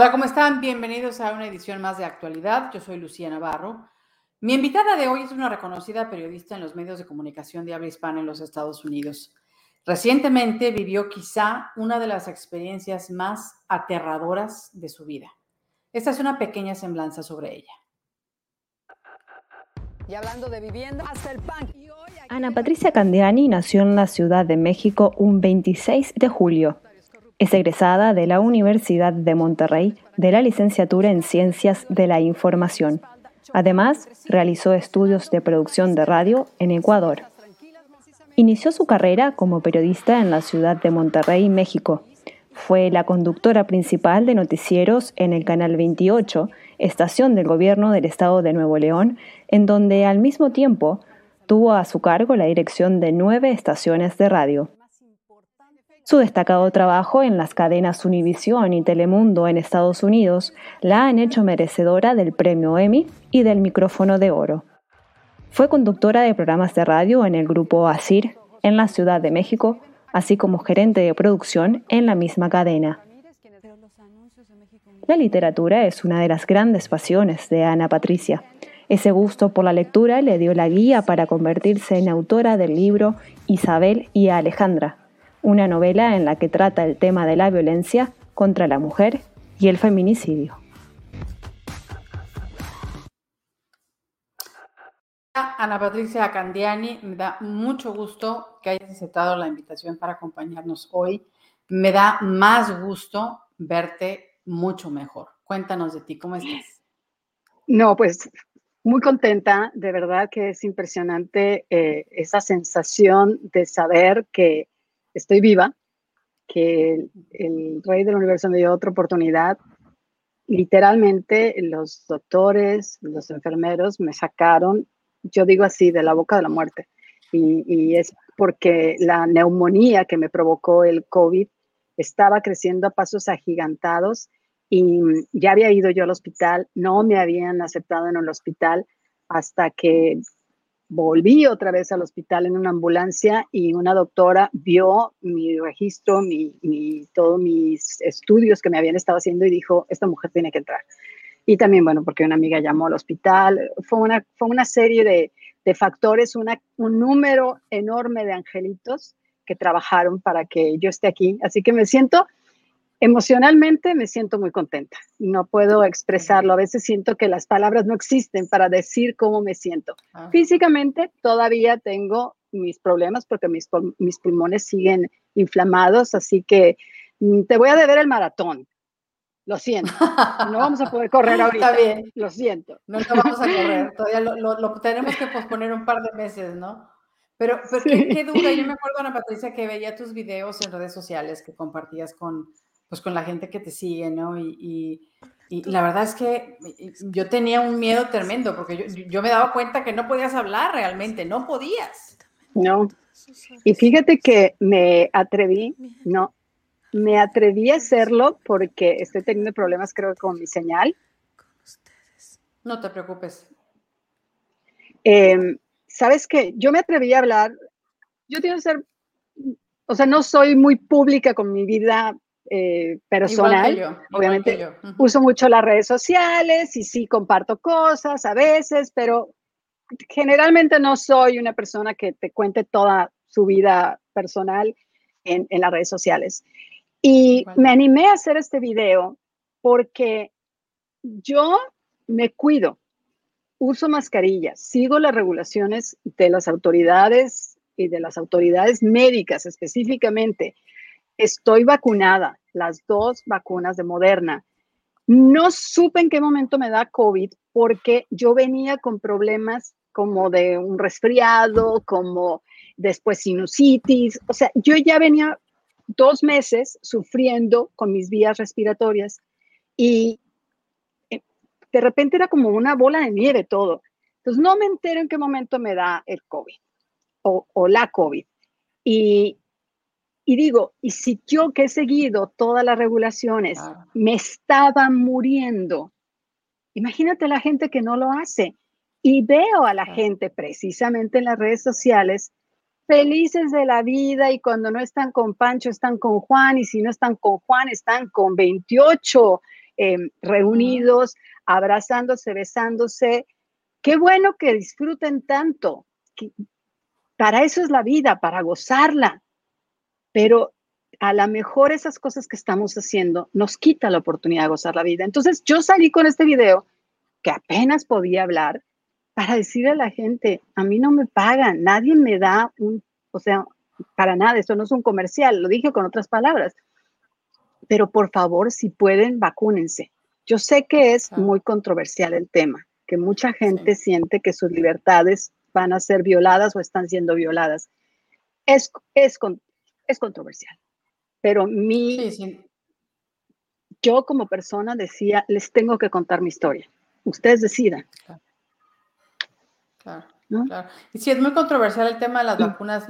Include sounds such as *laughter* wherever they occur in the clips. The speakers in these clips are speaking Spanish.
Hola, ¿cómo están? Bienvenidos a una edición más de actualidad. Yo soy Lucía Navarro. Mi invitada de hoy es una reconocida periodista en los medios de comunicación de habla hispana en los Estados Unidos. Recientemente vivió quizá una de las experiencias más aterradoras de su vida. Esta es una pequeña semblanza sobre ella. Y hablando de vivienda, hasta el pan. Ana Patricia Candiani nació en la Ciudad de México un 26 de julio. Es egresada de la Universidad de Monterrey de la licenciatura en Ciencias de la Información. Además, realizó estudios de producción de radio en Ecuador. Inició su carrera como periodista en la ciudad de Monterrey, México. Fue la conductora principal de noticieros en el Canal 28, estación del gobierno del estado de Nuevo León, en donde al mismo tiempo tuvo a su cargo la dirección de nueve estaciones de radio. Su destacado trabajo en las cadenas Univision y Telemundo en Estados Unidos la han hecho merecedora del premio Emmy y del micrófono de oro. Fue conductora de programas de radio en el grupo ASIR en la Ciudad de México, así como gerente de producción en la misma cadena. La literatura es una de las grandes pasiones de Ana Patricia. Ese gusto por la lectura le dio la guía para convertirse en autora del libro Isabel y Alejandra, una novela en la que trata el tema de la violencia contra la mujer y el feminicidio. Ana Patricia Candiani, me da mucho gusto que hayas aceptado la invitación para acompañarnos hoy. Me da más gusto verte mucho mejor. Cuéntanos de ti, ¿cómo estás? No, pues muy contenta, de verdad que es impresionante eh, esa sensación de saber que estoy viva, que el, rey del universo me dio otra oportunidad. Literalmente los doctores, los enfermeros me sacaron, yo digo así, de la boca de la muerte. Y, es porque la neumonía que me provocó el COVID estaba creciendo a pasos agigantados y ya había ido yo al hospital, no me habían aceptado en el hospital hasta que volví otra vez al hospital en una ambulancia y una doctora vio mi registro, mi, todos mis estudios que me habían estado haciendo y dijo, esta mujer tiene que entrar. Y también, bueno, porque una amiga llamó al hospital, fue una, fue una serie de, de factores, una, un número enorme de angelitos que trabajaron para que yo esté aquí. Así que me siento Emocionalmente me siento muy contenta. No puedo expresarlo. A veces siento que las palabras no existen para decir cómo me siento. Ah. Físicamente todavía tengo mis problemas porque mis, mis pulmones siguen inflamados, así que mm, te voy a deber el maratón. Lo siento. No vamos a poder correr *laughs* ahorita. Está bien. Lo siento. No, vamos a correr. *laughs* Todavía lo, tenemos que posponer un par de meses, ¿no? Pero, ¿qué, qué, duda. Yo me *laughs* acuerdo, Ana Patricia, que veía tus videos en redes sociales que compartías con, pues con la gente que te sigue, ¿no? Y, la verdad es que yo tenía un miedo tremendo porque yo, me daba cuenta que no podías hablar realmente, no podías. No. Y fíjate que me atreví, no, me atreví a hacerlo porque estoy teniendo problemas creo con mi señal. No te preocupes. Em, Sabes que yo me atreví a hablar, yo quiero ser, o sea, no soy muy pública con mi vida eh, personal. Obviamente uso mucho las redes sociales y sí comparto cosas a veces, pero generalmente no soy una persona que te cuente toda su vida personal en, las redes sociales. Y me animé a hacer este video porque yo me cuido, uso mascarillas, sigo las regulaciones de las autoridades y de las autoridades médicas específicamente estoy vacunada, las dos vacunas de Moderna. No supe en qué momento me da COVID porque yo venía con problemas como de un resfriado, como después sinusitis. O sea, yo ya venía dos meses sufriendo con mis vías respiratorias y eh, de repente era como una bola de nieve todo. Entonces no me entero en qué momento me da el COVID o, o la COVID. Y y digo, y si yo que he seguido todas las regulaciones me estaba muriendo, imagínate la gente que no lo hace. Y veo a la gente precisamente en las redes sociales felices de la vida y cuando no están con Pancho están con Juan y si no están con Juan están con 28 em, reunidos, abrazándose, besándose. Qué bueno que disfruten tanto. para eso es la vida, para gozarla. Pero a lo mejor esas cosas que estamos haciendo nos quita la oportunidad de gozar la vida. Entonces yo salí con este video que apenas podía hablar para decirle a la gente, a mí no me pagan, nadie me da un, o sea, para nada, esto no es un comercial, lo dije con otras palabras, pero por favor, si pueden, vacúnense. Yo sé que es muy controversial el tema, que mucha gente siente que sus libertades van a ser violadas o están siendo violadas. Es, es, es controversial, pero mi, yo como persona decía, les tengo que contar mi historia. Ustedes decidan. Claro. claro. Y sí, es muy controversial el tema de las vacunas.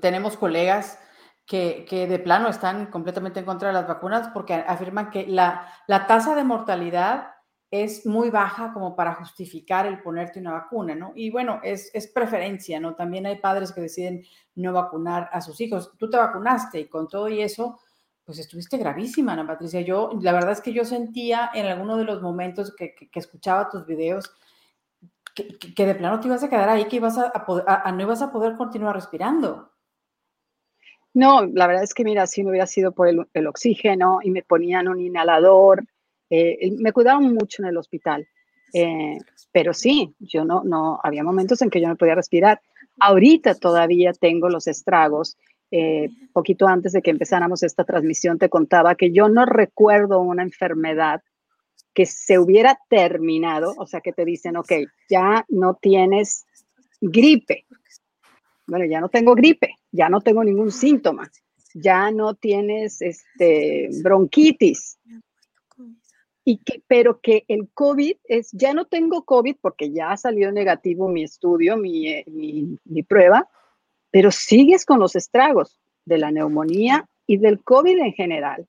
tenemos colegas que, que, de plano están completamente en contra de las vacunas porque afirman que la, la tasa de mortalidad es muy baja como para justificar el ponerte una vacuna, ¿no? Y bueno, es, es, preferencia, ¿no? También hay padres que deciden no vacunar a sus hijos. Tú te vacunaste y con todo y eso, pues estuviste gravísima, Ana Patricia. Yo, la verdad es que yo sentía en alguno de los momentos que, que, escuchaba tus videos que, de plano te ibas a quedar ahí, que ibas a, a, no ibas a poder continuar respirando. No, la verdad es que mira, si no hubiera sido por el, el oxígeno y me ponían un inhalador, eh, me cuidaban mucho en el hospital, eh, pero sí, yo no, no, había momentos en que yo no podía respirar. Ahorita todavía tengo los estragos. Eh, poquito antes de que empezáramos esta transmisión te contaba que yo no recuerdo una enfermedad que se hubiera terminado, o sea, que te dicen, ok, ya no tienes gripe. Bueno, ya no tengo gripe, ya no tengo ningún síntoma, ya no tienes este, bronquitis, y que, pero que el COVID es, ya no tengo COVID porque ya salió negativo mi estudio, mi, eh, mi, mi prueba, pero sigues con los estragos de la neumonía y del COVID en general.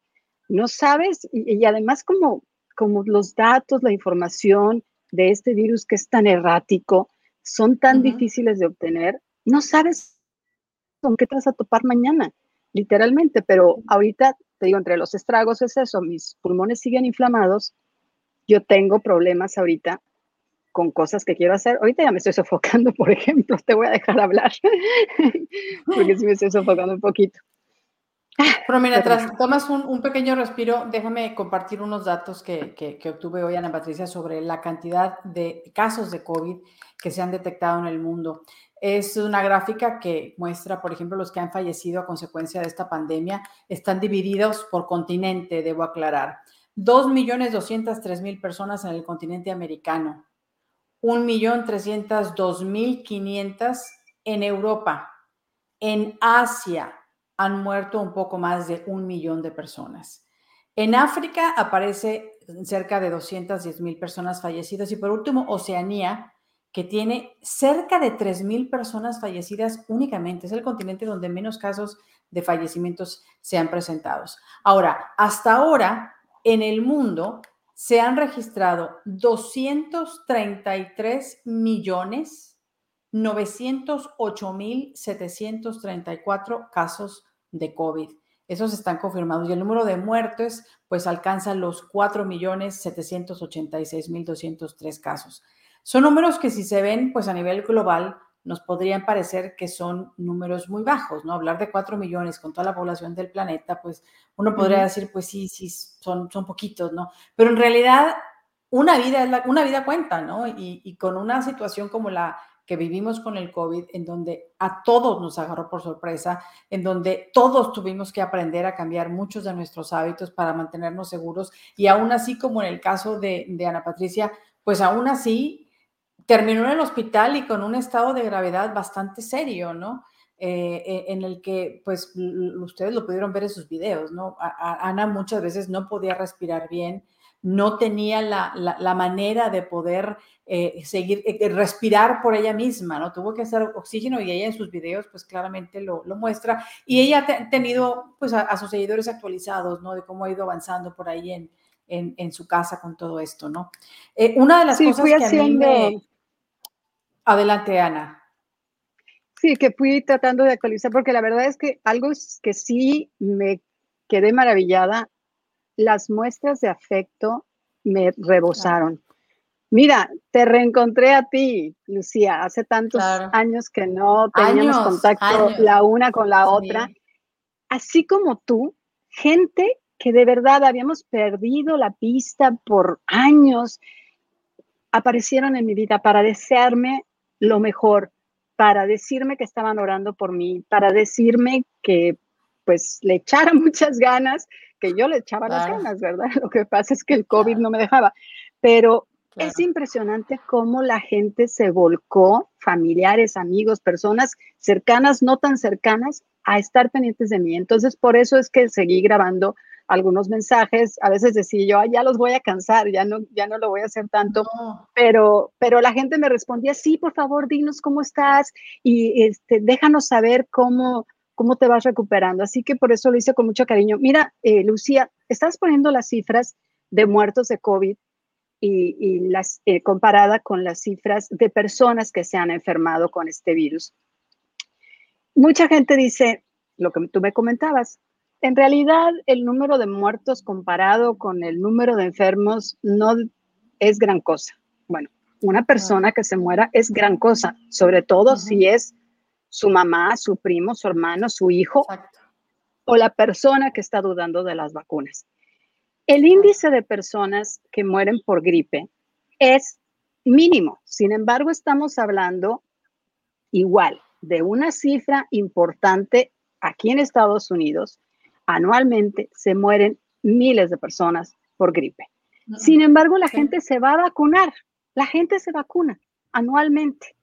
No sabes, y, además como, como los datos, la información de este virus que es tan errático, son tan difíciles de obtener, no sabes con qué te vas a topar mañana, literalmente, pero ahorita te digo, entre los estragos es eso, mis pulmones siguen inflamados, yo tengo problemas ahorita con cosas que quiero hacer. Ahorita ya me estoy sofocando, *laughs* por ejemplo, te voy a dejar hablar, *laughs* porque sí me estoy sofocando un poquito. Pero mira, tras tomas un, pequeño respiro, déjame compartir unos datos que, que, que, obtuve hoy, Ana Patricia, sobre la cantidad de casos de COVID que se han detectado en el mundo. Es una gráfica que muestra, por ejemplo, los que han fallecido a consecuencia de esta pandemia. Están divididos por continente, debo aclarar. 2.203.000 personas en el continente americano. 1.302.500 en Europa. En Asia han muerto un poco más de un millón de personas. En África aparece cerca de 210.000 personas fallecidas. Y por último, Oceanía que tiene cerca de 3.000 personas fallecidas únicamente. Es el continente donde menos casos de fallecimientos se han presentado. Ahora, hasta ahora, en el mundo se han registrado 233 millones 908 mil 734 casos de COVID. Esos están confirmados y el número de muertos pues alcanza los 4 millones 786 mil 203 casos. Son números que si se ven, pues a nivel global, nos podrían parecer que son números muy bajos, ¿no? Hablar de 4 millones con toda la población del planeta, pues uno podría decir, pues sí, sí, son, son poquitos, ¿no? Pero en realidad, una vida, es una vida cuenta, ¿no? Y, y, con una situación como la que vivimos con el COVID, en donde a todos nos agarró por sorpresa, en donde todos tuvimos que aprender a cambiar muchos de nuestros hábitos para mantenernos seguros, y aún así, como en el caso de, de Ana Patricia, pues aún así terminó en el hospital y con un estado de gravedad bastante serio, ¿no? Eh, eh, en el que, pues, ustedes lo pudieron ver en sus videos, ¿no? Ana muchas veces no podía respirar bien, no tenía la, la, manera de poder eh, seguir, respirar por ella misma, ¿no? Tuvo que hacer oxígeno y ella en sus videos, pues, claramente lo, lo muestra. Y ella ha tenido, pues, a, sus seguidores actualizados, ¿no? De cómo ha ido avanzando por ahí en, en, en su casa con todo esto, ¿no? una de las cosas que a mí me Adelante, Ana. Sí, que fui tratando de actualizar, porque la verdad es que algo que sí me quedé maravillada las muestras de afecto me rebosaron. Mira, te reencontré a ti, Lucía, hace tantos años que no teníamos contacto la una con la otra. Así como tú, gente que de verdad habíamos perdido la pista por años, aparecieron en mi vida para desearme lo mejor, para decirme que estaban orando por mí, para decirme que pues le echara *laughs* muchas ganas, que yo le echaba las ganas, ¿verdad? *laughs* Lo que pasa es que el COVID no me dejaba, pero es impresionante cómo la gente se volcó, familiares, amigos, personas cercanas, no tan cercanas, a estar pendientes de mí. Entonces, por eso es que seguí grabando algunos mensajes. A veces decía yo, ya los voy a cansar, ya no, ya no lo voy a hacer tanto. Pero, pero la gente me respondía, sí, por favor, dinos cómo estás y este, déjanos saber cómo, cómo te vas recuperando. Así que por eso lo hice con mucho cariño. Mira, eh, Lucía, estás poniendo las cifras de muertos de COVID y, las eh, comparada con las cifras de personas que se han enfermado con este virus. Mucha gente dice, lo que tú me comentabas, en realidad el número de muertos comparado con el número de enfermos no es gran cosa. Bueno, una persona que se muera es gran cosa, sobre todo si es su mamá, su primo, su hermano, su hijo o la persona que está dudando de las vacunas. El índice de personas que mueren por gripe es mínimo. Sin embargo, estamos hablando igual de una cifra importante aquí en Estados Unidos. Anualmente se mueren miles de personas por gripe. Sin embargo, la gente se va a vacunar. La gente se vacuna anualmente.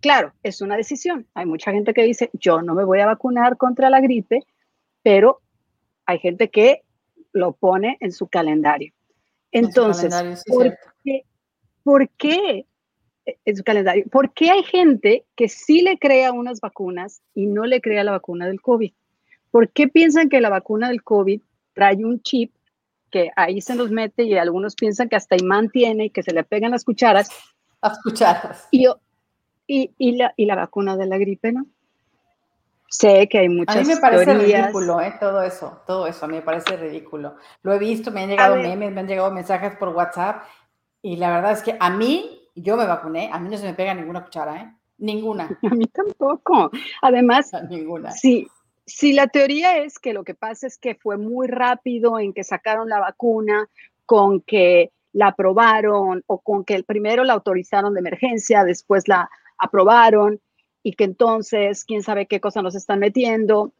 Claro, es una decisión. Hay mucha gente que dice, yo no me voy a vacunar contra la gripe, pero hay gente que lo pone en su calendario. Entonces, ¿por, qué, ¿por qué en su calendario? ¿Por qué hay gente que sí le crea unas vacunas y no le crea la vacuna del COVID? ¿Por qué piensan que la vacuna del COVID trae un chip que ahí se nos mete y algunos piensan que hasta imán tiene y que se le pegan las cucharas? Las cucharas. Y, y, la, y la vacuna de la gripe, ¿no? Sé que hay muchas A mí me parece ridículo, ¿eh? Todo eso, todo eso, a mí me parece ridículo. Lo he visto, me han llegado memes, me han llegado mensajes por WhatsApp y la verdad es que a mí, yo me vacuné, a mí no se me pega ninguna cuchara, ¿eh? Ninguna. *laughs* A mí tampoco. Además, *laughs* ninguna. Sí, si la teoría es que lo que pasa es que fue muy rápido en que sacaron la vacuna, con que la aprobaron o con que el primero la autorizaron de emergencia, después la aprobaron y que entonces quién sabe qué cosa nos están metiendo.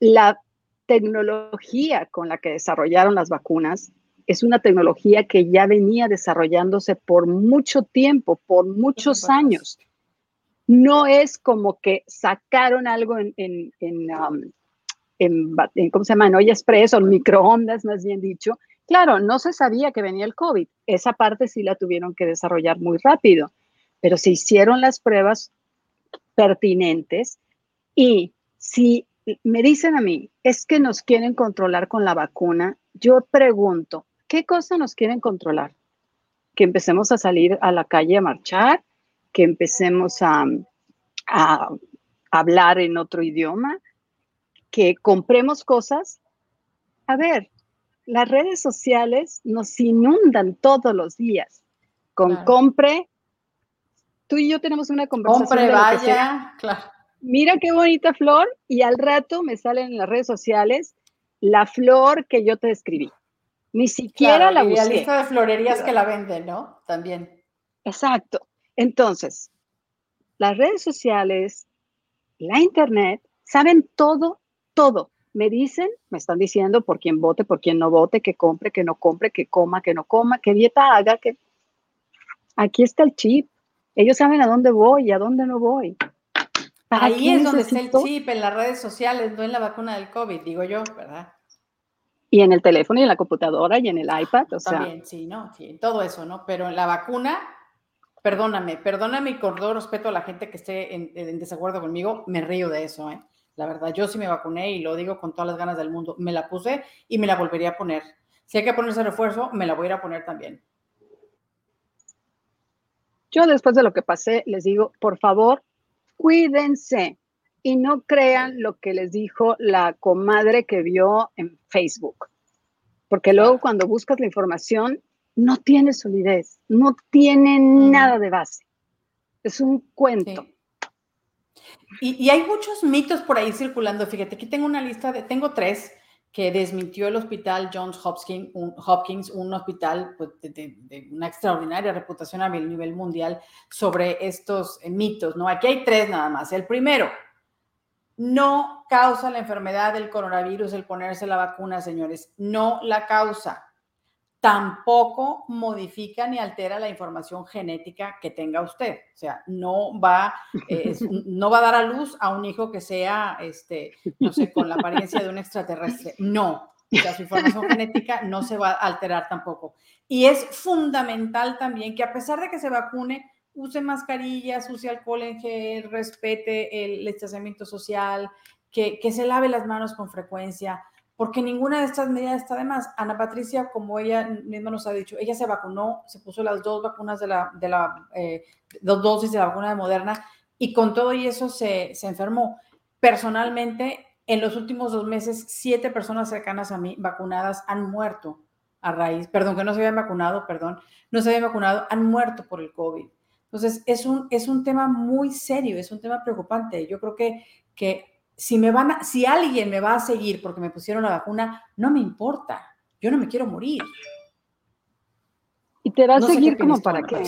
La tecnología con la que desarrollaron las vacunas es una tecnología que ya venía desarrollándose por mucho tiempo, por muchos años. No es como que sacaron algo en, en, en, um, en ¿cómo se llama? En olla express o microondas, más bien dicho. Claro, no se sabía que venía el COVID. Esa parte sí la tuvieron que desarrollar muy rápido, pero se hicieron las pruebas pertinentes y si me dicen a mí, es que nos quieren controlar con la vacuna, yo pregunto, ¿qué cosa nos quieren controlar? Que empecemos a salir a la calle a marchar, que empecemos a, a hablar en otro idioma, que compremos cosas. A ver, las redes sociales nos inundan todos los días con compre, tú y yo tenemos una conversación. Compre, vaya, claro. Mira qué bonita flor y al rato me salen en las redes sociales la flor que yo te describí. Ni siquiera la busqué. Y la lista de florerías que la venden, ¿no? También. Exacto. Entonces, las redes sociales, la internet, saben todo, todo. Me dicen, me están diciendo por quién vote, por quién no vote, que compre, que no compre, que coma, que no coma, qué dieta haga, que aquí está el chip. Ellos saben a dónde voy y a dónde no voy. Ahí es donde está el chip, en las redes sociales, no en la vacuna del COVID, digo yo, ¿verdad? Y en el teléfono y en la computadora y en el iPad, o También, sí, ¿no? Sí, todo eso, ¿no? Pero en la vacuna, perdóname, perdóname y con todo respeto a la gente que esté en, desacuerdo conmigo, me río de eso, ¿eh? La verdad, yo sí me vacuné y lo digo con todas las ganas del mundo. Me la puse y me la volvería a poner. Si hay que ponerse refuerzo, me la voy a ir a poner también. Yo después de lo que pasé, les digo, por favor, cuídense y no crean lo que les dijo la comadre que vio en Facebook. porque luego cuando buscas la información no tiene solidez, no tiene nada de base. Es un cuento. Y, hay muchos mitos por ahí circulando. Fíjate, aquí tengo una lista de, tengo tres que desmintió el hospital Johns Hopkins, un, Hopkins, un hospital pues, de, una extraordinaria reputación a nivel mundial sobre estos eh, mitos, ¿no? Aquí hay tres nada más. El primero, no causa la enfermedad del coronavirus el ponerse la vacuna, señores, no la causa tampoco modifica ni altera la información genética que tenga usted. O sea, no va, *laughs* no va a dar a luz a un hijo que sea, este, no sé, con la apariencia de un extraterrestre. No. O sea, su información genética no se va a alterar tampoco. Y es fundamental también que a pesar de que se vacune, use mascarillas, use alcohol en gel, respete el distanciamiento social, que, que se lave las manos con frecuencia, porque ninguna de estas medidas está de más. Ana Patricia, como ella misma nos ha dicho, ella se vacunó, se puso las dos vacunas de la, de la eh, dos dosis de la vacuna de Moderna y con todo y eso se, se enfermó. Personalmente, en los últimos dos meses, siete personas cercanas a mí vacunadas han muerto a raíz, perdón, que no se habían vacunado, perdón, no se habían vacunado, han muerto por el COVID. Entonces, es un, es un tema muy serio, es un tema preocupante. Yo creo que, que si me van a, si alguien me va a seguir porque me pusieron la vacuna, no me importa. Yo no me quiero morir. Y te va a seguir como para qué.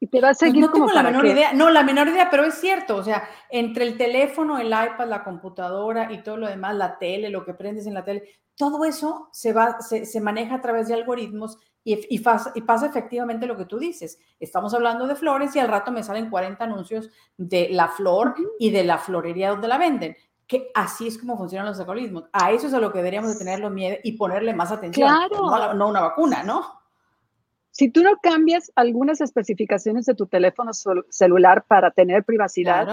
Y te va a seguir no, tengo la menor idea. No, la menor idea, pero es cierto. O sea, entre el teléfono, el iPad, la computadora y todo lo demás, la tele, lo que prendes en la tele, todo eso se va, se, se maneja a través de algoritmos y, pasa, efectivamente lo que tú dices. Estamos hablando de flores y al rato me salen 40 anuncios de la flor y de la florería donde la venden. Que así es como funcionan los algoritmos. A eso es a lo que deberíamos de tenerlo miedo y ponerle más atención. Claro. No, una vacuna, ¿no? Si tú no cambias algunas especificaciones de tu teléfono celular para tener privacidad,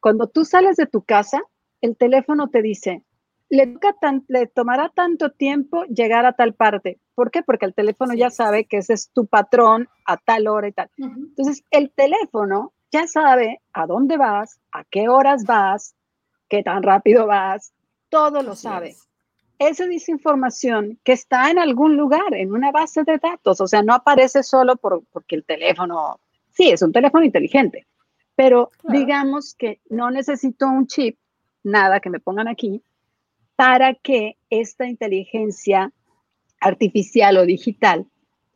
cuando tú sales de tu casa, el teléfono te dice, le, le tomará tanto tiempo llegar a tal parte. ¿Por qué? Porque el teléfono ya sabe que ese es tu patrón a tal hora y tal. Entonces, el teléfono ya sabe a dónde vas, a qué horas vas, qué tan rápido vas, todo lo sabe. Esa es información que está en algún lugar, en una base de datos, o sea, no aparece solo por, porque el teléfono, sí, es un teléfono inteligente, pero digamos que no necesito un chip, nada que me pongan aquí, para que esta inteligencia artificial o digital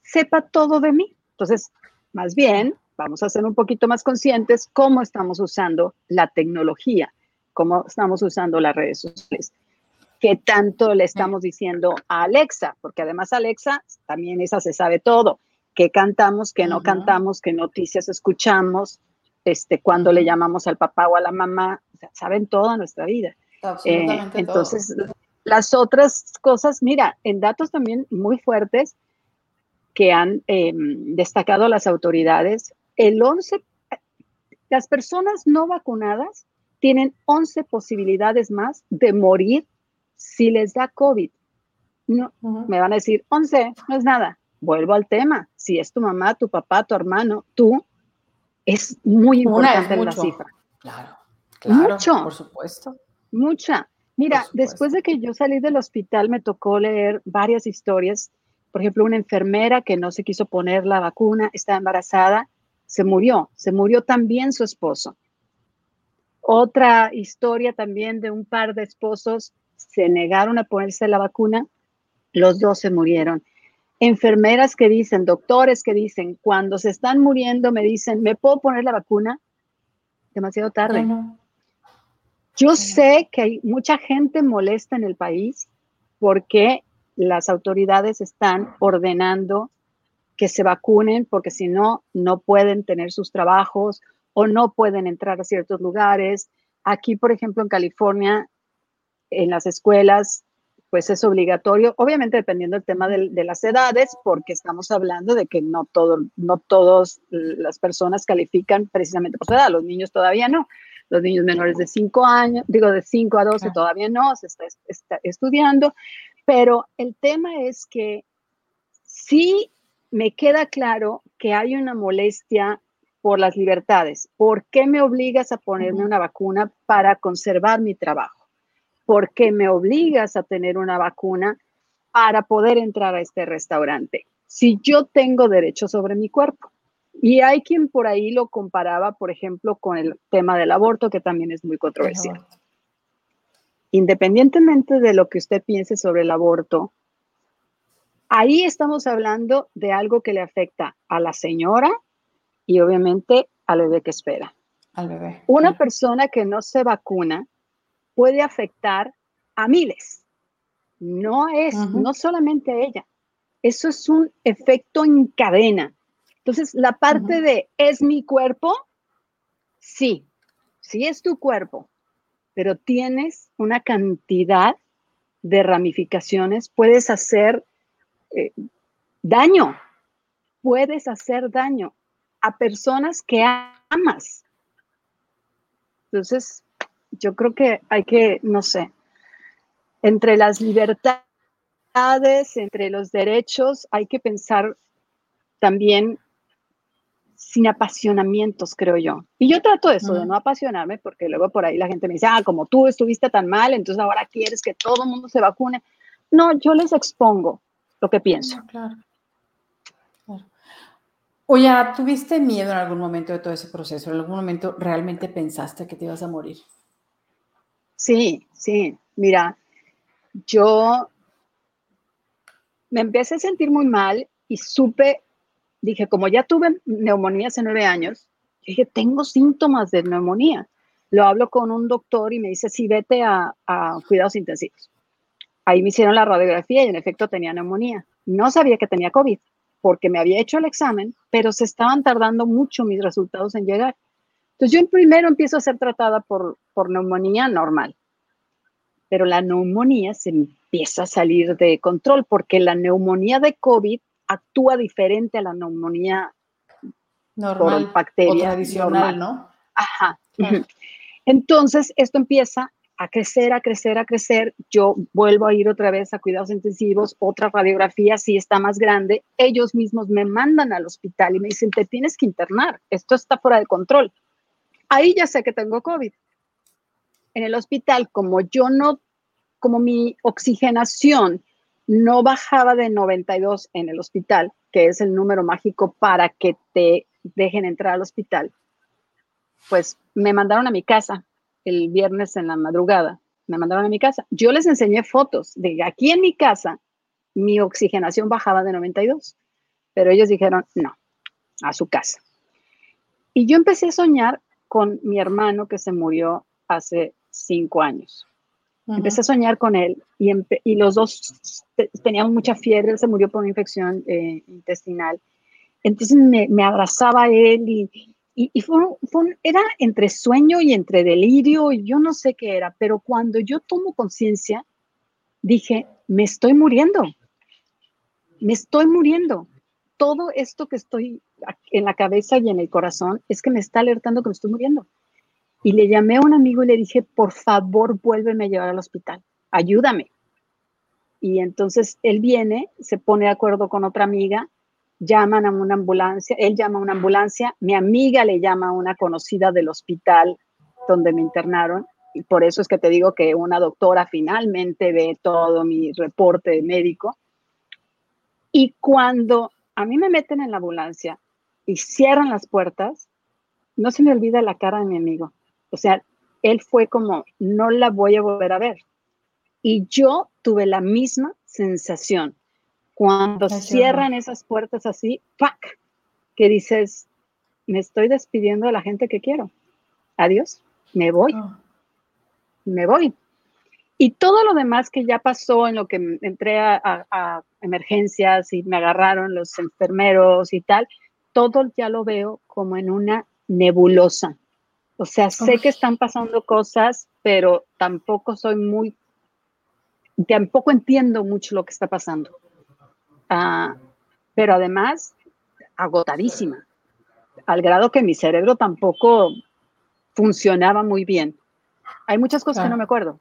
sepa todo de mí. Entonces, más bien, vamos a ser un poquito más conscientes cómo estamos usando la tecnología, cómo estamos usando las redes sociales, qué tanto le estamos diciendo a Alexa, porque además Alexa también esa se sabe todo, qué cantamos, qué no cantamos, qué noticias escuchamos, este, cuando le llamamos al papá o a la mamá, saben toda nuestra vida. Eh, entonces, las otras cosas, mira, en datos también muy fuertes que han em, destacado las autoridades, el 11, las personas no vacunadas tienen 11 posibilidades más de morir si les da COVID. No, Me van a decir, 11, no es nada. Vuelvo al tema. Si es tu mamá, tu papá, tu hermano, tú, es muy importante la cifra. Claro, claro, mucho. por supuesto. Mucha. Mira, después de que yo salí del hospital me tocó leer varias historias. Por ejemplo, una enfermera que no se quiso poner la vacuna, estaba embarazada, se murió. Se murió también su esposo. Otra historia también de un par de esposos se negaron a ponerse la vacuna, los dos se murieron. Enfermeras que dicen, doctores que dicen, cuando se están muriendo me dicen, ¿me puedo poner la vacuna? Demasiado tarde. Yo sé que hay mucha gente molesta en el país porque las autoridades están ordenando que se vacunen porque si no, no pueden tener sus trabajos o no pueden entrar a ciertos lugares. Aquí, por ejemplo, en California, en las escuelas, pues es obligatorio, obviamente dependiendo del tema de, las edades, porque estamos hablando de que no, todo, no todas las personas califican precisamente por su edad, los niños todavía no, los niños menores de 5 años, digo de 5 a 12 todavía no, se está, estudiando, pero el tema es que sí me queda claro que hay una molestia por las libertades. ¿Por qué me obligas a ponerme una vacuna para conservar mi trabajo? ¿Por qué me obligas a tener una vacuna para poder entrar a este restaurante? Si yo tengo derecho sobre mi cuerpo. Y hay quien por ahí lo comparaba, por ejemplo, con el tema del aborto, que también es muy controversial. Independientemente de lo que usted piense sobre el aborto, ahí estamos hablando de algo que le afecta a la señora y obviamente al bebé que espera. Al bebé. Una persona que no se vacuna puede afectar a miles. No es, no solamente a ella. Eso es un efecto en cadena. Entonces, la parte de es mi cuerpo, sí, sí es tu cuerpo, pero tienes una cantidad de ramificaciones, puedes hacer eh, daño, puedes hacer daño a personas que amas. Entonces, yo creo que hay que, no sé, entre las libertades, entre los derechos, hay que pensar también sin apasionamientos, creo yo. Y yo trato eso, de no apasionarme, porque luego por ahí la gente me dice, ah, como tú estuviste tan mal, entonces ahora quieres que todo el mundo se vacune. No, yo les expongo lo que pienso. claro. Oye, ¿tuviste miedo en algún momento de todo ese proceso? ¿En algún momento realmente pensaste que te ibas a morir? Sí, sí. Mira, yo me empecé a sentir muy mal y supe dije, como ya tuve neumonía hace nueve años, dije, tengo síntomas de neumonía. Lo hablo con un doctor y me dice, sí, vete a, cuidados intensivos. Ahí me hicieron la radiografía y en efecto tenía neumonía. No sabía que tenía COVID porque me había hecho el examen, pero se estaban tardando mucho mis resultados en llegar. Entonces yo primero empiezo a ser tratada por, por neumonía normal, pero la neumonía se empieza a salir de control porque la neumonía de COVID actúa diferente a la neumonía normal por bacterias. tradicional, ¿no? Ajá. Entonces, esto empieza a crecer, a crecer, a crecer. Yo vuelvo a ir otra vez a cuidados intensivos, otra radiografía, si está más grande. Ellos mismos me mandan al hospital y me dicen, te tienes que internar, esto está fuera de control. Ahí ya sé que tengo COVID. En el hospital, como yo no, como mi oxigenación no bajaba de 92 en el hospital, que es el número mágico para que te dejen entrar al hospital, pues me mandaron a mi casa el viernes en la madrugada. Me mandaron a mi casa. Yo les enseñé fotos de aquí en mi casa, mi oxigenación bajaba de 92, pero ellos dijeron, no, a su casa. Y yo empecé a soñar con mi hermano que se murió hace cinco años. Empecé a soñar con él y, y los dos teníamos mucha fiebre, él se murió por una infección eh, intestinal. Entonces me, me, abrazaba él y, y, fue, era entre sueño y entre delirio, y yo no sé qué era, pero cuando yo tomo conciencia, dije, me estoy muriendo, me estoy muriendo. Todo esto que estoy en la cabeza y en el corazón es que me está alertando que me estoy muriendo. Y le llamé a un amigo y le dije, por favor, vuélveme a llevar al hospital, ayúdame. Y entonces él viene, se pone de acuerdo con otra amiga, llaman a una ambulancia, él llama a una ambulancia, mi amiga le llama a una conocida del hospital donde me internaron, y por eso es que te digo que una doctora finalmente ve todo mi reporte médico. Y cuando a mí me meten en la ambulancia y cierran las puertas, no se me olvida la cara de mi amigo. O sea, él fue como, no la voy a volver a ver. Y yo tuve la misma sensación. Cuando cierran esas puertas así, ¡pac! Que dices, me estoy despidiendo de la gente que quiero. Adiós, me voy. Oh. Me voy. Y todo lo demás que ya pasó en lo que entré a, emergencias y me agarraron los enfermeros y tal, todo ya lo veo como en una nebulosa. O sea, sé que están pasando cosas, pero tampoco soy muy, tampoco entiendo mucho lo que está pasando. Ah, pero además, agotadísima, al grado que mi cerebro tampoco funcionaba muy bien. Hay muchas cosas que no me acuerdo.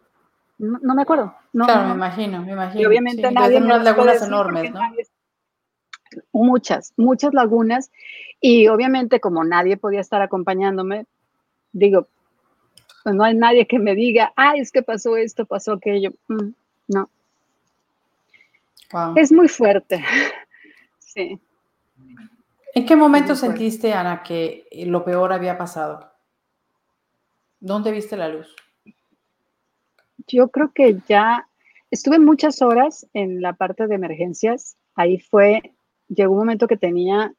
No, me acuerdo. No, claro, me imagino, me imagino. Y obviamente nadie. unas lagunas enormes, ¿no? muchas, muchas lagunas. Y obviamente, como nadie podía estar acompañándome, digo, pues no hay nadie que me diga, ay, es que pasó esto, pasó aquello. Mm, no. Es muy fuerte. *laughs* Sí. ¿En qué momento sentiste, Ana, que lo peor había pasado? ¿Dónde viste la luz? Yo creo que ya estuve muchas horas en la parte de emergencias. Ahí fue, llegó un momento que tenía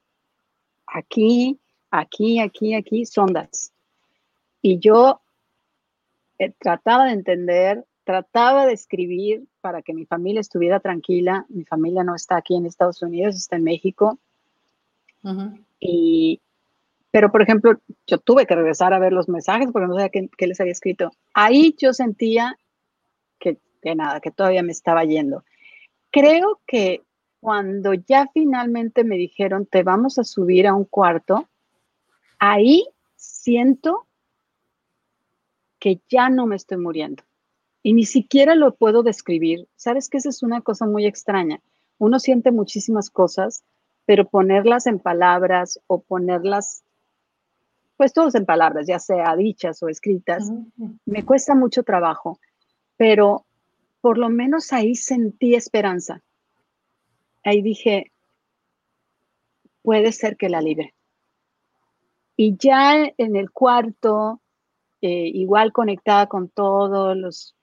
aquí, aquí, aquí, aquí, sondas. Y yo eh, trataba de entender, trataba de escribir para que mi familia estuviera tranquila. Mi familia no está aquí en Estados Unidos, está en México. Y, pero, por ejemplo, yo tuve que regresar a ver los mensajes porque no sabía qué, les había escrito. Ahí yo sentía que, que nada, que todavía me estaba yendo. Creo que cuando ya finalmente me dijeron, te vamos a subir a un cuarto, ahí siento que ya no me estoy muriendo. Y ni siquiera lo puedo describir. Sabes que esa es una cosa muy extraña. Uno siente muchísimas cosas, pero ponerlas en palabras o ponerlas, pues todos en palabras, ya sea dichas o escritas, me cuesta mucho trabajo. Pero por lo menos ahí sentí esperanza. Ahí dije, puede ser que la libre. Y ya en el cuarto, eh, igual conectada con todos los,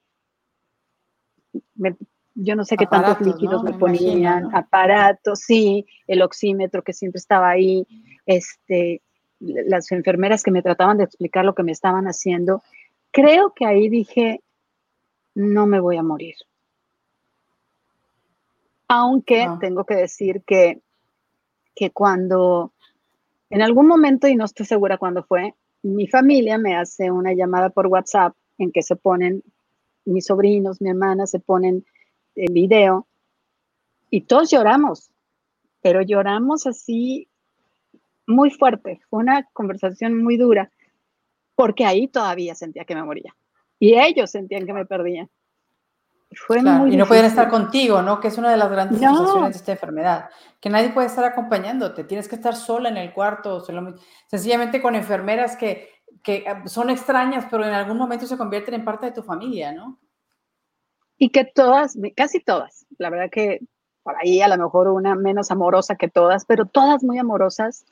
yo no sé qué tantos líquidos me, ponían, aparatos, sí, el oxímetro que siempre estaba ahí, este, las enfermeras que me trataban de explicar lo que me estaban haciendo. Creo que ahí dije, no me voy a morir. Aunque ah. tengo que decir que, que cuando, en algún momento, y no estoy segura cuándo fue, mi familia me hace una llamada por WhatsApp en que se ponen, mis sobrinos, mi hermana se ponen en video y todos lloramos, pero lloramos así muy fuerte. Fue una conversación muy dura porque ahí todavía sentía que me moría y ellos sentían que me perdían. Fue muy y no pueden estar contigo, ¿no? Que es una de las grandes no. de esta enfermedad, que nadie puede estar acompañándote, tienes que estar sola en el cuarto, sencillamente con enfermeras que, que ah, son extrañas, pero en algún momento se convierten en parte de tu familia, ¿no? Y que todas, casi todas, la verdad que por ahí a lo mejor una menos amorosa que todas, pero todas muy amorosas,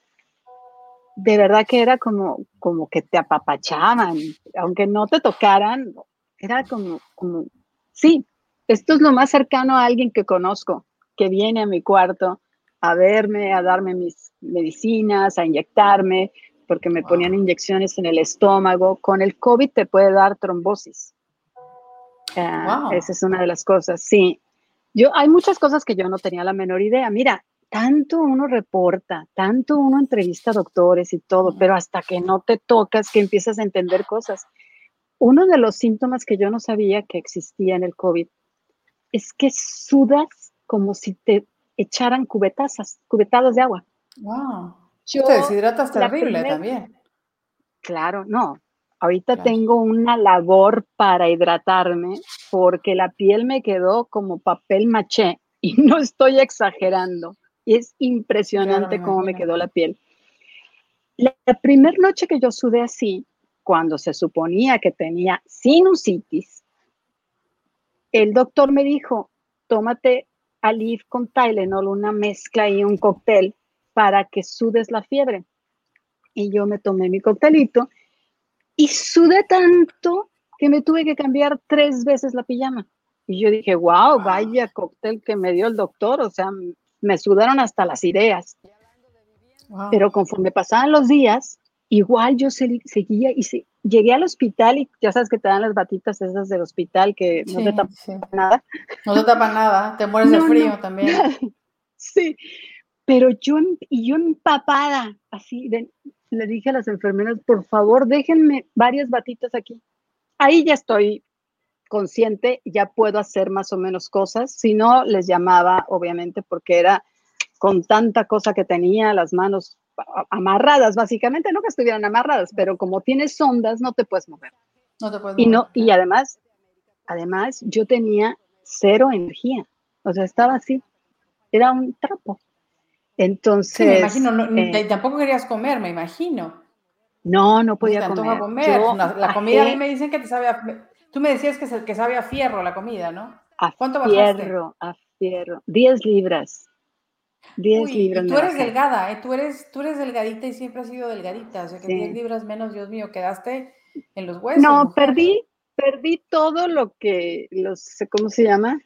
de verdad que era como, como que te apapachaban, aunque no te tocaran, era como, como, sí, esto es lo más cercano a alguien que conozco, que viene a mi cuarto a verme, a darme mis medicinas, a inyectarme, porque me ponían inyecciones en el estómago. Con el COVID te puede dar trombosis. Ah, esa es una de las cosas, sí. Yo, hay muchas cosas que yo no tenía la menor idea. Mira, tanto uno reporta, tanto uno entrevista a doctores y todo, pero hasta que no te tocas, que empiezas a entender cosas. Uno de los síntomas que yo no sabía que existía en el COVID es que sudas como si te echaran cubetazas, cubetadas de agua. Wow. te deshidratas terrible también. Claro, no. Ahorita tengo una labor para hidratarme porque la piel me quedó como papel maché y *laughs* no estoy exagerando. Y es impresionante cómo me quedó la piel. La, la primera noche que yo sudé así, cuando se suponía que tenía sinusitis, el doctor me dijo, tómate Alif con Tylenol, una mezcla y un cóctel para que sudes la fiebre. Y yo me tomé mi coctelito y sudé tanto que me tuve que cambiar tres veces la pijama. Y yo dije, wow, vaya cóctel que me dio el doctor, o sea, me sudaron hasta las ideas. Pero conforme pasaban los días, igual yo seguía y llegué al hospital y ya sabes que te dan las batitas esas del hospital que no te tapan nada. No te tapan nada, te mueres de frío también. *laughs* Sí, pero yo, y yo empapada, así, le dije a las enfermeras, por favor, déjenme varias batitas aquí. Ahí ya estoy consciente, ya puedo hacer más o menos cosas. Si no, les llamaba, obviamente, porque era con tanta cosa que tenía, las manos amarradas, básicamente, no que estuvieran amarradas, pero como tienes ondas, no te puedes mover. No te puedes y No, y además, además, yo tenía cero energía. O sea, estaba así. Era un trapo. Entonces. me imagino, eh, tampoco querías comer, me imagino. No, no podía comer. comer. la comida a mí me dicen que te sabe a, Tú me decías que, que sabe a fierro la comida, ¿no? A ¿Cuánto fierro, a fierro. 10 libras. 10 libras. Y tú eres delgada, ¿eh? Tú eres, tú eres delgadita y siempre has sido delgadita. O sea que 10 libras menos, Dios mío, quedaste en los huesos. No, perdí, perdí todo lo que, los, ¿cómo se llama?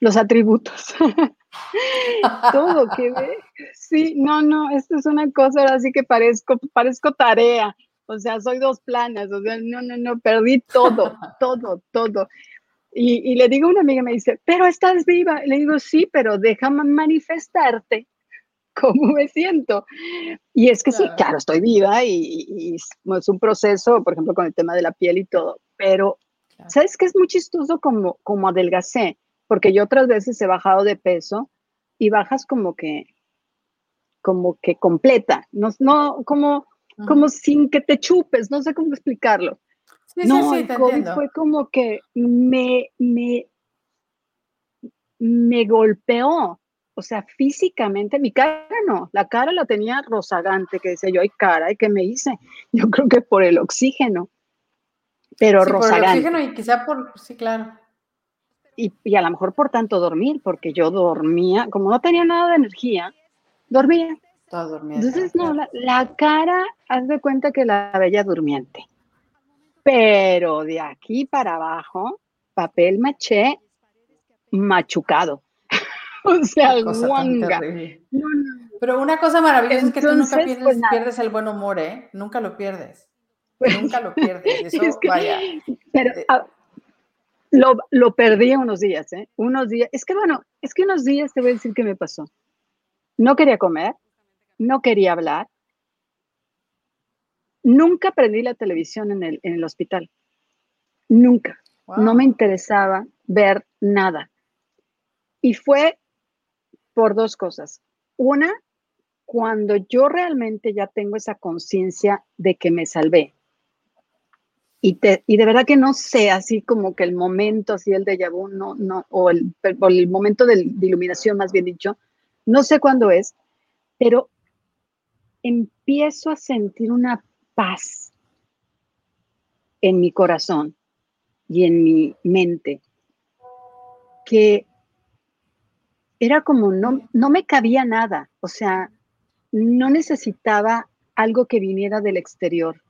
Los atributos. *laughs* todo que ve. Sí, no, no, esto es una cosa así que parezco, parezco tarea. O sea, soy dos planas, o sea, no, no, no, perdí todo, todo, todo. Y, le digo a una amiga, me dice, pero estás viva. le digo, sí, pero déjame manifestarte *laughs* cómo me siento. Y es que sí, claro, estoy viva y, es un proceso, por ejemplo, con el tema de la piel y todo, pero ¿sabes qué es muy chistoso como, como adelgacé? Porque yo otras veces he bajado de peso y bajas como que, como que completa, no, no como, como sin que te chupes, no sé cómo explicarlo no, el COVID fue como que me, me, me golpeó. O sea, físicamente, mi cara no, la cara la tenía rozagante, que decía yo, ay cara, ¿y qué me hice? *laughs* Yo creo que por el oxígeno, pero rozagante. Por el oxígeno y quizá por, sí, claro. Y, y, a lo mejor por tanto dormir, porque yo dormía, como no tenía nada de energía, dormía. Entonces, no, la, la, cara, haz de cuenta que la bella durmiente. Pero de aquí para abajo, papel maché machucado. *laughs* o sea, guanga. Pero una cosa maravillosa es que tú nunca pues, pierdes, el buen humor, ¿eh? Nunca lo pierdes. nunca lo pierdes. *laughs* Eso, vaya. Pero, eh, ah, lo, lo, perdí unos días, ¿eh? Unos días. Es que bueno, es que unos días te voy a decir qué me pasó. No quería comer, no quería hablar, Nunca prendí la televisión en el, en el hospital. Nunca. No me interesaba ver nada. Y fue por dos cosas. Una, cuando yo realmente ya tengo esa conciencia de que me salvé. Y, y, de verdad que no sé, así como que el momento, así el de vu, no, no, o el, el momento de, de iluminación, más bien dicho, no sé cuándo es, pero empiezo a sentir una paz en mi corazón y en mi mente, que era como no, no me cabía nada, o sea, no necesitaba algo que viniera del exterior.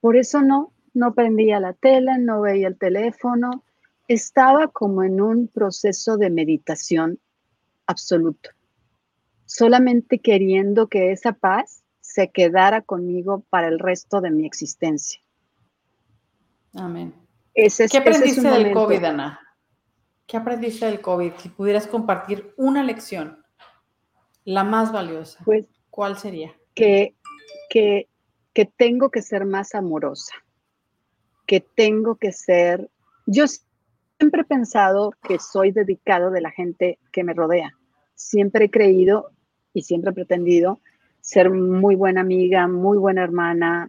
Por eso no, no prendía la tela, no veía el teléfono, estaba como en un proceso de meditación absoluto, solamente queriendo que esa paz se quedara conmigo para el resto de mi existencia. Amén. ¿Qué aprendiste del COVID, Ana? ¿Qué aprendiste del COVID? Si pudieras compartir una lección, la más valiosa, pues, ¿cuál sería? Que, que, que tengo que ser más amorosa, que tengo que ser, yo siempre he pensado que soy dedicado de la gente que me rodea. Siempre he creído y siempre he pretendido ser muy buena amiga, muy buena hermana.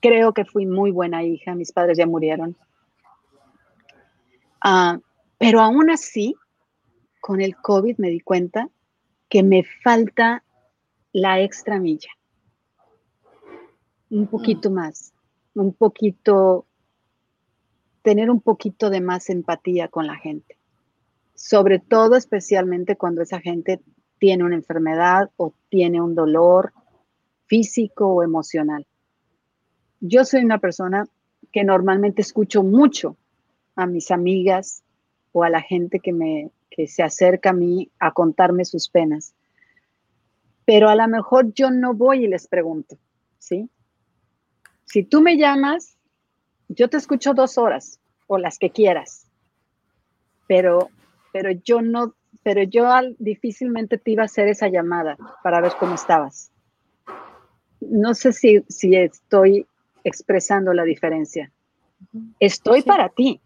Creo que fui muy buena hija, mis padres ya murieron. Ah, pero aún así, con el COVID me di cuenta que me falta la extra milla. Un poquito mm. más, un poquito, tener un poquito de más empatía con la gente. Sobre todo, especialmente cuando esa gente tiene una enfermedad o tiene un dolor físico o emocional. Yo soy una persona que normalmente escucho mucho a mis amigas o a la gente que, me, que se acerca a mí a contarme sus penas. Pero a lo mejor yo no voy y les pregunto, ¿sí? Si tú me llamas, yo te escucho dos horas o las que quieras, pero, pero yo no pero yo difícilmente te iba a hacer esa llamada para ver cómo estabas. No sé si, si estoy expresando la diferencia. Estoy para ti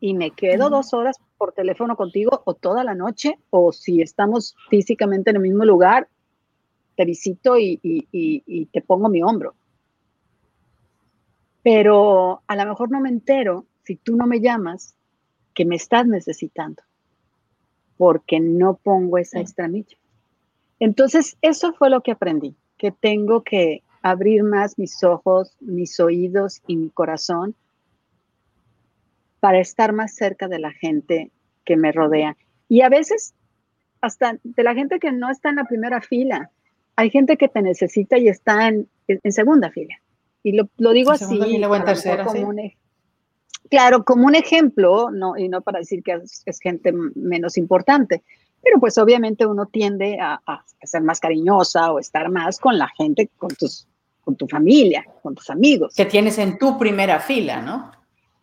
y me quedo dos horas por teléfono contigo o toda la noche o si estamos físicamente en el mismo lugar, te visito y, y te pongo mi hombro. Pero a lo mejor no me entero si tú no me llamas que me estás necesitando porque no pongo esa extra milla. Entonces, eso fue lo que aprendí, que tengo que abrir más mis ojos, mis oídos y mi corazón para estar más cerca de la gente que me rodea. Y a veces hasta de la gente que no está en la primera fila. Hay gente que te necesita y está en, segunda fila. Y lo, digo así. como claro, como un ejemplo, no, y no para decir que es, gente menos importante, pero pues obviamente uno tiende a, ser más cariñosa o estar más con la gente, con, tus, con tu familia, con tus amigos. Que tienes en tu primera fila, ¿no?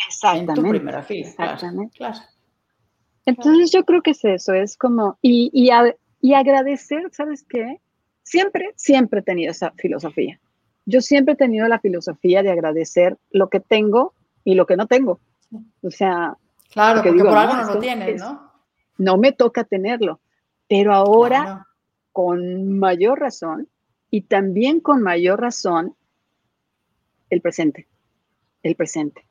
Exactamente. En tu primera fila. Exactamente. claro. Entonces yo creo que es eso, es como, y, y, agradecer, ¿sabes qué? Siempre, siempre he tenido esa filosofía. Yo siempre he tenido la filosofía de agradecer lo que tengo y lo que no tengo. O sea, claro, porque, por algo no, lo tienes, ¿no? No me toca tenerlo, pero ahora con mayor razón y también con mayor razón el presente, el presente.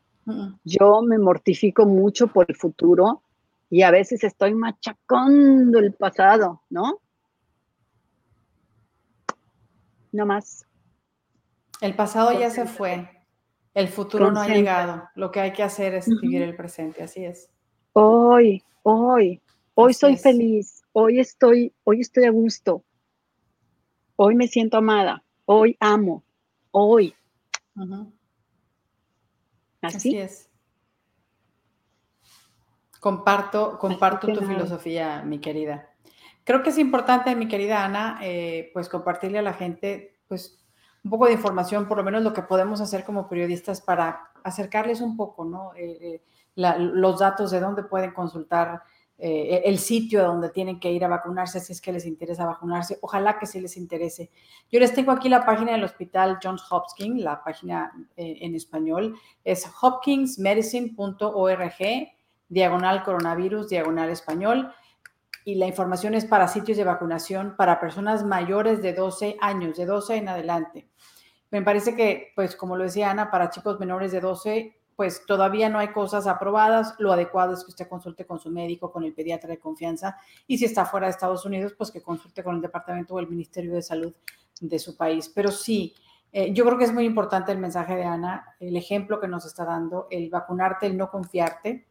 Yo me mortifico mucho por el futuro y a veces estoy machacando el pasado, ¿no? No más. El pasado ya se fue, el futuro no ha llegado. Lo que hay que hacer es vivir el presente, así es. Hoy, hoy, hoy soy feliz, hoy estoy, hoy estoy a gusto, hoy me siento amada, hoy amo, hoy. así es. Comparto, comparto tu filosofía, mi querida. Creo que es importante, mi querida Ana, eh, pues compartirle a la gente, pues un poco de información, por lo menos lo que podemos hacer como periodistas para acercarles un poco, ¿no? Eh, eh, los datos de dónde pueden consultar, el sitio donde tienen que ir a vacunarse si es que les interesa vacunarse. Ojalá que sí les interese. Yo les tengo aquí la página del hospital Johns Hopkins, la página en español, es hopkinsmedicine.org diagonal coronavirus, diagonal español. Y la información es para sitios de vacunación para personas mayores de 12 años, de 12 en adelante. Me parece que, pues como lo decía Ana, para chicos menores de 12, pues todavía no hay cosas aprobadas. Lo adecuado es que usted consulte con su médico, con el pediatra de confianza. Y si está fuera de Estados Unidos, pues que consulte con el departamento o el Ministerio de Salud de su país. Pero sí, eh, yo creo que es muy importante el mensaje de Ana, el ejemplo que nos está dando, el vacunarte, el no confiarte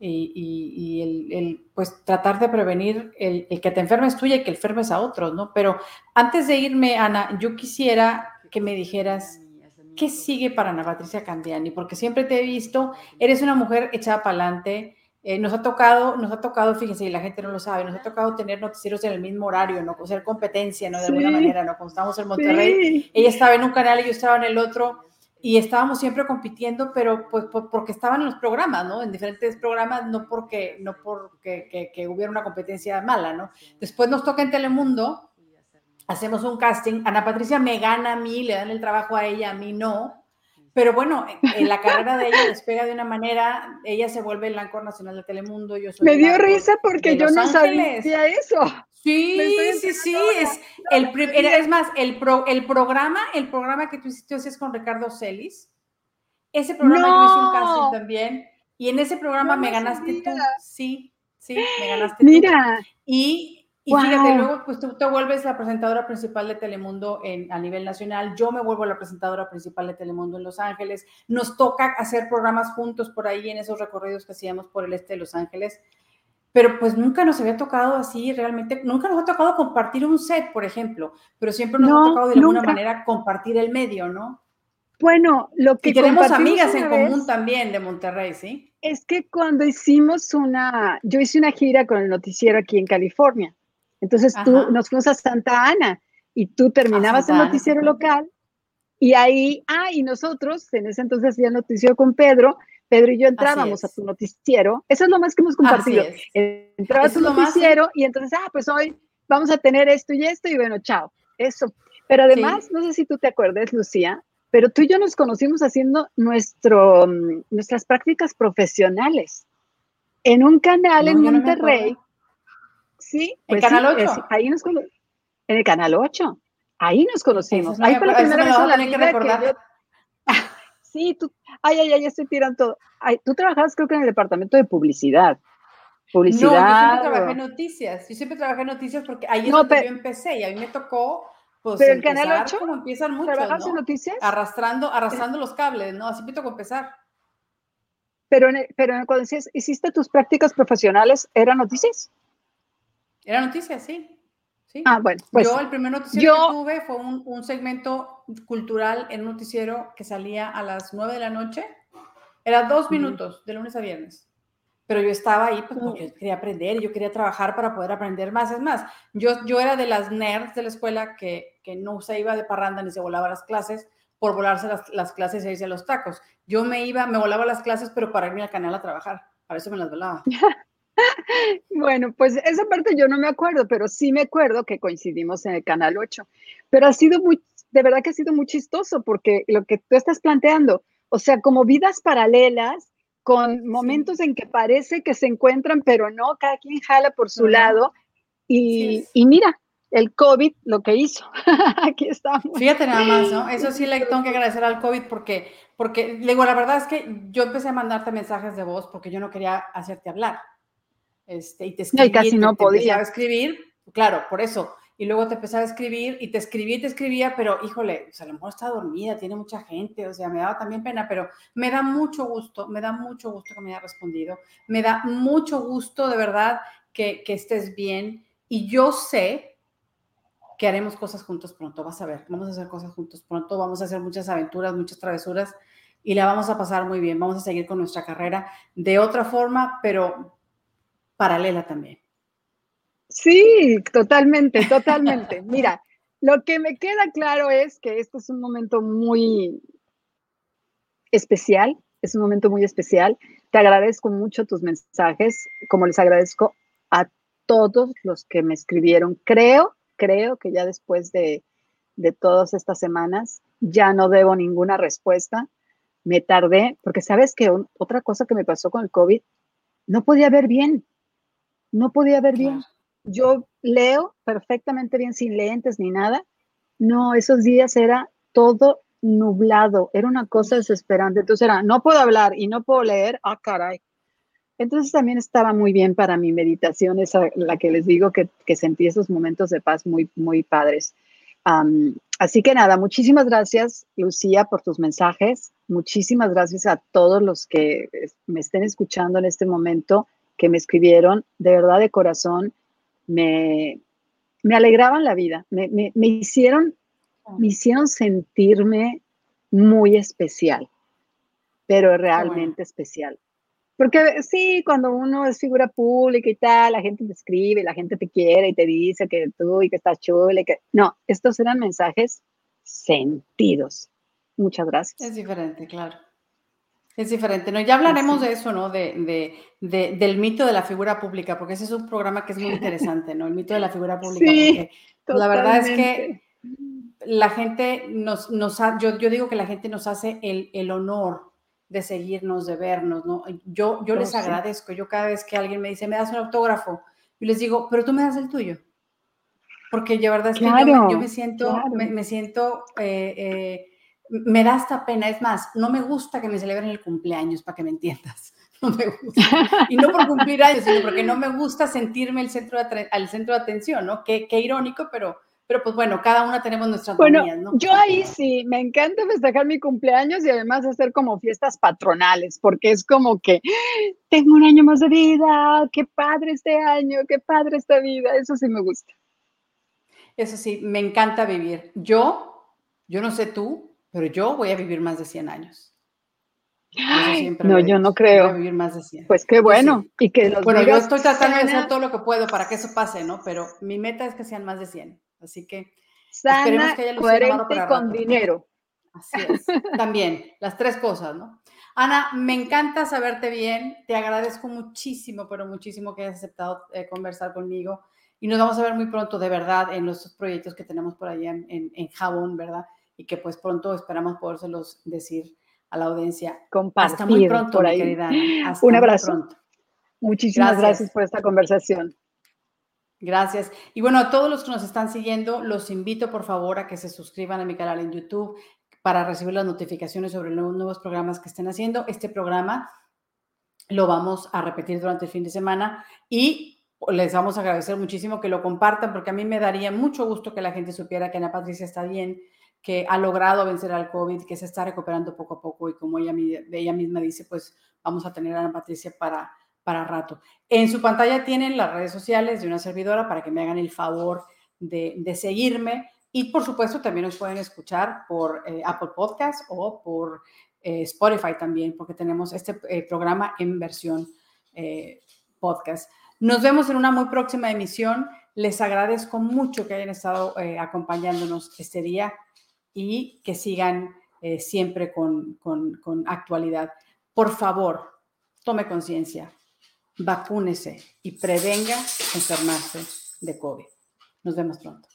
y, el, pues tratar de prevenir el, que te enfermes tú y que enfermes a otros, ¿no? Pero antes de irme, Ana, yo quisiera que me dijeras qué sigue para Ana Patricia Candiani, porque siempre te he visto, eres una mujer echada para adelante. Eh, nos ha tocado, nos ha tocado, fíjense, y la gente no lo sabe, nos ha tocado tener noticieros en el mismo horario, ¿no? Hacer competencia, ¿no? De alguna manera, ¿no? Cuando estábamos en Monterrey, ella estaba en un canal y yo estaba en el otro y estábamos siempre compitiendo, pero pues porque estaban en los programas, ¿no? En diferentes programas, no porque, no porque que, hubiera una competencia mala, ¿no? Después nos toca en Telemundo, hacemos un casting, Ana Patricia me gana a mí, le dan el trabajo a ella, a mí no, pero bueno, en la carrera de ella despega de una manera, ella se vuelve el ancor nacional de Telemundo, yo soy... Me dio risa porque yo no sabía eso. Sí, sí, sí, es, el, es más, el, el, programa, el programa que tú hiciste es con Ricardo Celis, ese programa yo hice un casting también, y en ese programa me ganaste tú, sí, sí, me ganaste Mira. Y, y fíjate, luego pues tú te vuelves la presentadora principal de Telemundo en, a nivel nacional, yo me vuelvo la presentadora principal de Telemundo en Los Ángeles, nos toca hacer programas juntos por ahí en esos recorridos que hacíamos por el este de Los Ángeles, pero pues nunca nos había tocado así realmente, nunca nos ha tocado compartir un set, por ejemplo, pero siempre nos ha tocado de alguna manera compartir el medio, ¿no? Bueno, lo que... Y tenemos amigas en común también de Monterrey, ¿sí? Es que cuando hicimos una, yo hice una gira con el noticiero aquí en California, entonces tú nos fuimos a Santa Ana y tú terminabas el noticiero local y ahí, ah, y nosotros, en ese entonces hacía noticiero con Pedro, Pedro y yo entrábamos a tu noticiero. Eso es lo más que hemos compartido. Entraba a tu noticiero y entonces, ah, pues hoy vamos a tener esto y esto y bueno, chao. Eso. Pero además, no sé si tú te acuerdas, Lucía, pero tú y yo nos conocimos haciendo nuestro, mm, nuestras prácticas profesionales en un canal en Monterrey. sí, pues ¿En Canal 8? ahí nos en el Canal 8. Ahí nos conocimos. ahí fue la primera vez en la vida que, Sí, tú, ay, ay, ay, estoy tirando todo. Ay, tú trabajabas creo que en el departamento de publicidad. Publicidad. No, yo siempre trabajé en noticias. Yo siempre trabajé en noticias porque ahí es donde yo empecé y a mí me tocó pues, pero el canal 8 como empiezan muchos, ¿Trabajas en noticias? Arrastrando, arrastrando los cables, ¿no? Así me tocó empezar. Pero, pero cuando decías, hiciste tus prácticas profesionales, ¿eran noticias? Era noticias, sí. Sí. Ah, bueno. Pues, yo el primer noticiero que tuve fue un, un, segmento cultural en un noticiero que salía a las nueve de la noche. Era dos minutos, de lunes a viernes pero yo estaba ahí pues, porque quería aprender, yo quería trabajar para poder aprender más. Es más, yo, yo era de las nerds de la escuela que, que no se iba de parranda ni se volaba las clases por volarse las, las clases y irse a los tacos. Yo me iba, me volaba las clases, pero para irme al canal a trabajar. Para eso me las volaba. *laughs* *laughs* bueno, pues esa parte yo no me acuerdo, pero sí me acuerdo que coincidimos en el canal 8. Pero ha sido muy, de verdad que ha sido muy chistoso porque lo que tú estás planteando, o sea, como vidas paralelas, con momentos en que parece que se encuentran, pero no, cada quien jala por su lado. Y, y, mira, el COVID lo que hizo. *laughs* Aquí estamos. Fíjate nada más, ¿no? Eso sí le tengo que agradecer al COVID porque, porque, digo, la verdad es que yo empecé a mandarte mensajes de voz porque yo no quería hacerte hablar. Este, y te escribí, y casi no podía. escribir, claro, por eso y luego te empezaba a escribir y te escribía y te escribía, pero híjole, o sea, a lo mejor está dormida, tiene mucha gente, o sea, me daba también pena, pero me da mucho gusto, me da mucho gusto que me haya respondido, me da mucho gusto de verdad que, que estés bien y yo sé que haremos cosas juntos pronto, vas a ver, vamos a hacer cosas juntos pronto, vamos a hacer muchas aventuras, muchas travesuras y la vamos a pasar muy bien, vamos a seguir con nuestra carrera de otra forma, pero paralela también. Sí, totalmente, totalmente. Mira, lo que me queda claro es que este es un momento muy especial, es un momento muy especial. Te agradezco mucho tus mensajes, como les agradezco a todos los que me escribieron. Creo, creo que ya después de, de todas estas semanas ya no debo ninguna respuesta. Me tardé, porque sabes que otra cosa que me pasó con el COVID, no podía ver bien, no podía ver bien yo leo perfectamente bien sin lentes ni nada. No, esos días era todo nublado, era una cosa desesperante. Entonces era, no puedo hablar y no puedo leer, ah, caray. Entonces también estaba muy bien para mi meditación, esa la que les digo que, que sentí esos momentos de paz muy, muy padres. así que nada, muchísimas gracias, Lucía, por tus mensajes. Muchísimas gracias a todos los que me estén escuchando en este momento, que me escribieron, de verdad, de corazón me, me alegraban la vida, me, me, hicieron, me hicieron sentirme muy especial, pero realmente especial. Porque sí, cuando uno es figura pública y tal, la gente te escribe, la gente te quiere y te dice que tú y que estás chula y que... No, estos eran mensajes sentidos. Muchas gracias. Es diferente, claro. Es diferente, ¿no? Ya hablaremos de eso, ¿no? De, de, del mito de la figura pública, porque ese es un programa que es muy interesante, ¿no? El mito de la figura pública. Sí, la verdad es que la gente nos, nos yo, yo digo que la gente nos hace el, el honor de seguirnos, de vernos, ¿no? Yo, yo les agradezco, yo cada vez que alguien me dice, me das un autógrafo, yo les digo, pero tú me das el tuyo. Porque la verdad es que yo, me, siento, me, siento eh, eh, me da esta pena. Es más, no me gusta que me celebren el cumpleaños, para que me entiendas. *laughs* No me gusta. Y no por cumplir años, sino porque no me gusta sentirme el centro de, al centro de atención, ¿no? Qué, qué irónico, pero, pero pues bueno, cada una tenemos nuestras bueno, ¿no? Yo ahí sí, me encanta festejar mi cumpleaños y además hacer como fiestas patronales, porque es como que tengo un año más de vida, qué padre este año, qué padre esta vida, eso sí me gusta. Eso sí, me encanta vivir. Yo, yo no sé tú, pero yo voy a vivir más de 100 años. no, yo no creo. Voy a vivir más de 100. Pues qué bueno. Y que bueno, yo estoy tratando de hacer todo lo que puedo para que eso pase, ¿no? Pero mi meta es que sean más de 100. Así que sana, que haya coherente y con dinero. Así es. También, las tres cosas, ¿no? Ana, me encanta saberte bien. Te agradezco muchísimo, pero muchísimo que hayas aceptado eh, conversar conmigo. Y nos vamos a ver muy pronto, de verdad, en los proyectos que tenemos por allá en, en, en Jabón, ¿verdad? Y que pues pronto esperamos podérselos decir a la audiencia. Hasta muy pronto, querida. Un abrazo. Muchísimas gracias. por esta conversación. Gracias. Y bueno, a todos los que nos están siguiendo, los invito por favor a que se suscriban a mi canal en YouTube para recibir las notificaciones sobre los nuevos programas que estén haciendo. Este programa lo vamos a repetir durante el fin de semana y les vamos a agradecer muchísimo que lo compartan porque a mí me daría mucho gusto que la gente supiera que Ana Patricia está bien, que ha logrado vencer al COVID, que se está recuperando poco a poco y como ella, misma dice, pues vamos a tener a Ana Patricia para, para rato. En su pantalla tienen las redes sociales de una servidora para que me hagan el favor de, seguirme y por supuesto también nos pueden escuchar por eh, Apple Podcast o por eh, Spotify también, porque tenemos este eh, programa en versión podcast. Nos vemos en una muy próxima emisión. Les agradezco mucho que hayan estado acompañándonos este día y que sigan siempre con, con actualidad. Por favor, tome conciencia, vacúnese y prevenga enfermarse de COVID. Nos vemos pronto.